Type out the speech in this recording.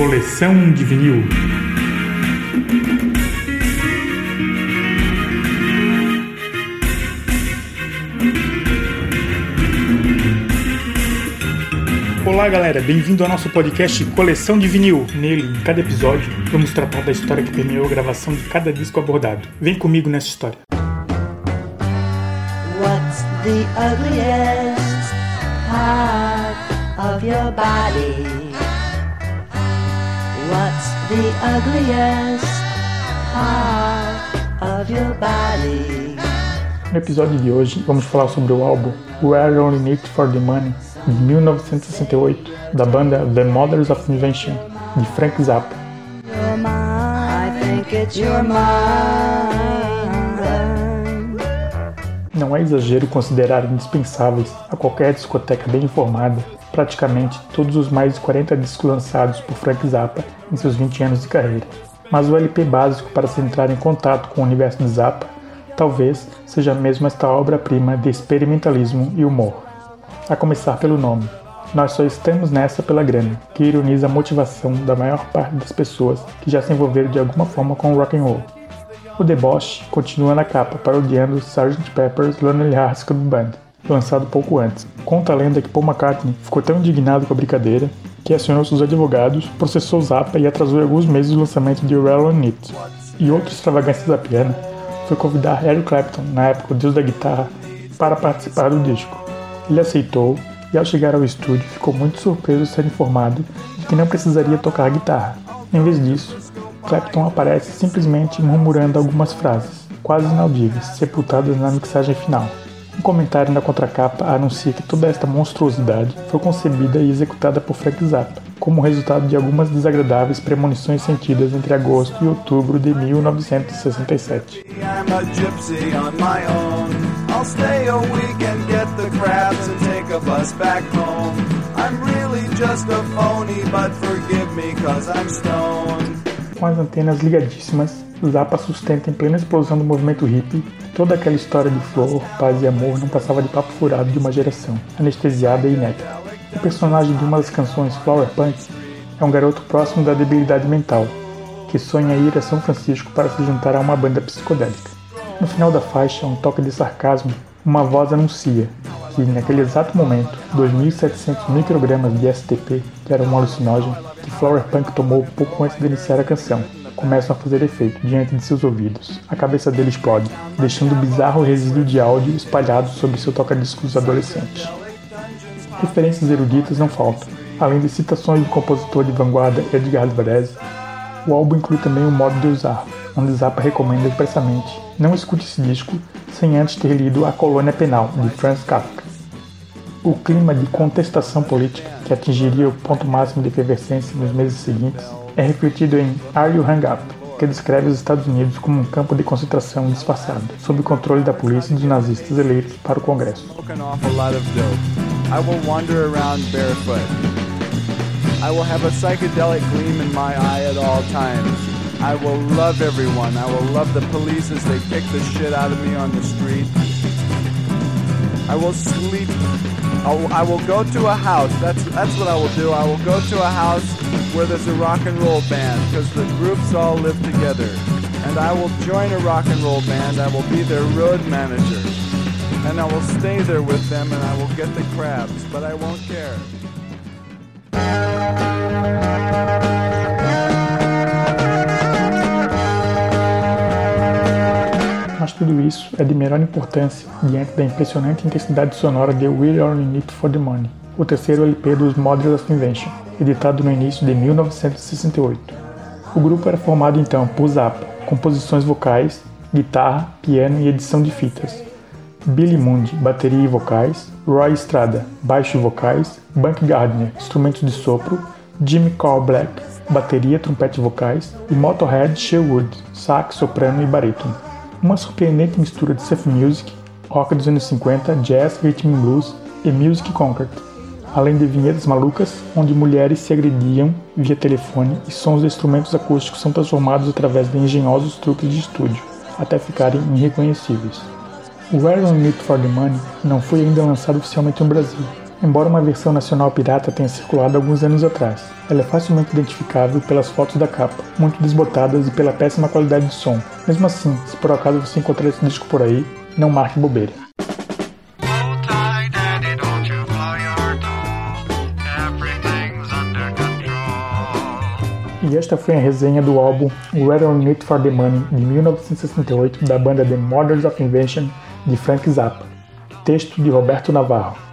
Coleção de vinil. Olá galera, bem-vindo ao nosso podcast Coleção de Vinil. Nele, em cada episódio, vamos tratar da história que permeou a gravação de cada disco abordado. Vem comigo nessa história. What's the ugliest part of your body? What's the ugliest part of your body? No episódio de hoje, vamos falar sobre o álbum We're Only Need for the Money de 1968, da banda The Mothers of Invention, de Frank Zappa. Não é exagero considerar indispensáveis a qualquer discoteca bem informada praticamente todos os mais de 40 discos lançados por Frank Zappa em seus 20 anos de carreira. Mas o LP básico para se entrar em contato com o universo de Zappa talvez seja mesmo esta obra-prima de experimentalismo e humor a começar pelo nome. Nós só estamos nessa pela grana, que ironiza a motivação da maior parte das pessoas que já se envolveram de alguma forma com o rock and roll. O deboche continua na capa, parodiando Sgt. Pepper's Lonely Hearts Club Band, lançado pouco antes. Conta a lenda que Paul McCartney ficou tão indignado com a brincadeira que acionou seus advogados, processou Zappa e atrasou alguns meses o lançamento de Well on It. E outra extravagância zapiana foi convidar Eric Clapton, na época o deus da guitarra, para participar do disco. Ele aceitou e, ao chegar ao estúdio, ficou muito surpreso ser informado de que não precisaria tocar guitarra. Em vez disso, Clapton aparece simplesmente murmurando algumas frases, quase inaudíveis, sepultadas na mixagem final. Um comentário na contracapa anuncia que toda esta monstruosidade foi concebida e executada por Frank Zappa, como resultado de algumas desagradáveis premonições sentidas entre agosto e outubro de 1967. I'll stay a week and get the crabs and take a bus back home. I'm really just a phony, but forgive me cause I'm stoned. Com as antenas ligadíssimas, Zappa sustenta em plena explosão do movimento hippie toda aquela história de flor, paz e amor não passava de papo furado de uma geração, anestesiada e inepta. O personagem de uma das canções, Flower Punk, é um garoto próximo da debilidade mental, que sonha ir a São Francisco para se juntar a uma banda psicodélica. No final da faixa, um toque de sarcasmo, uma voz anuncia que, naquele exato momento, 2.700 microgramas de STP, que era um alucinógeno, que Flower Punk tomou pouco antes de iniciar a canção, começam a fazer efeito diante de seus ouvidos. A cabeça dele explode, deixando um bizarro resíduo de áudio espalhado sobre seu toca-discos adolescente. Referências eruditas não faltam. Além de citações do compositor de vanguarda Edgar Varese, o álbum inclui também o modo de usar, onde Zappa recomenda expressamente não escute esse disco sem antes ter lido A Colônia Penal, de Franz Kafka. O clima de contestação política, que atingiria o ponto máximo de efervescência nos meses seguintes, é refletido em Are You Hung Up, que descreve os Estados Unidos como um campo de concentração disfarçado, sob o controle da polícia e dos nazistas eleitos para o Congresso. I will have a psychedelic gleam in my eye at all times. I will love everyone. I will love the police as they the shit out of me on the street. I will sleep. I'll, I will go to a house. That's that's what I will do. I will go to a house where there's a rock and roll band because the groups all live together. And I will join a rock and roll band. I will be their road manager. And I will stay there with them and I will get the crabs, but I won't care. Mas tudo isso é de menor importância diante da impressionante intensidade sonora de We're Only Need for the Money, o terceiro LP dos Models of Invention, editado no início de 1968. O grupo era formado então por Zappa, composições vocais, guitarra, piano e edição de fitas, Billy Mundi, bateria e vocais, Roy Estrada, baixo e vocais, Bunk Gardner, instrumentos de sopro, Jimmy Carl Black, bateria, trompete e vocais, e Motorhead Sherwood, sax, soprano e barítono uma surpreendente mistura de surf music, rock dos anos 50, jazz, rhythm and blues e music concrete, além de vinhetas malucas onde mulheres se agrediam via telefone e sons de instrumentos acústicos são transformados através de engenhosos truques de estúdio, até ficarem irreconhecíveis. O Where On Need For The Money não foi ainda lançado oficialmente no Brasil, embora uma versão nacional pirata tenha circulado alguns anos atrás. Ela é facilmente identificável pelas fotos da capa, muito desbotadas e pela péssima qualidade de som. Mesmo assim, se por acaso você encontrar esse disco por aí, não marque bobeira. E esta foi a resenha do álbum Where On It For The Money, de 1968, da banda The Mothers of Invention, de Frank Zappa. Texto de Roberto Navarro.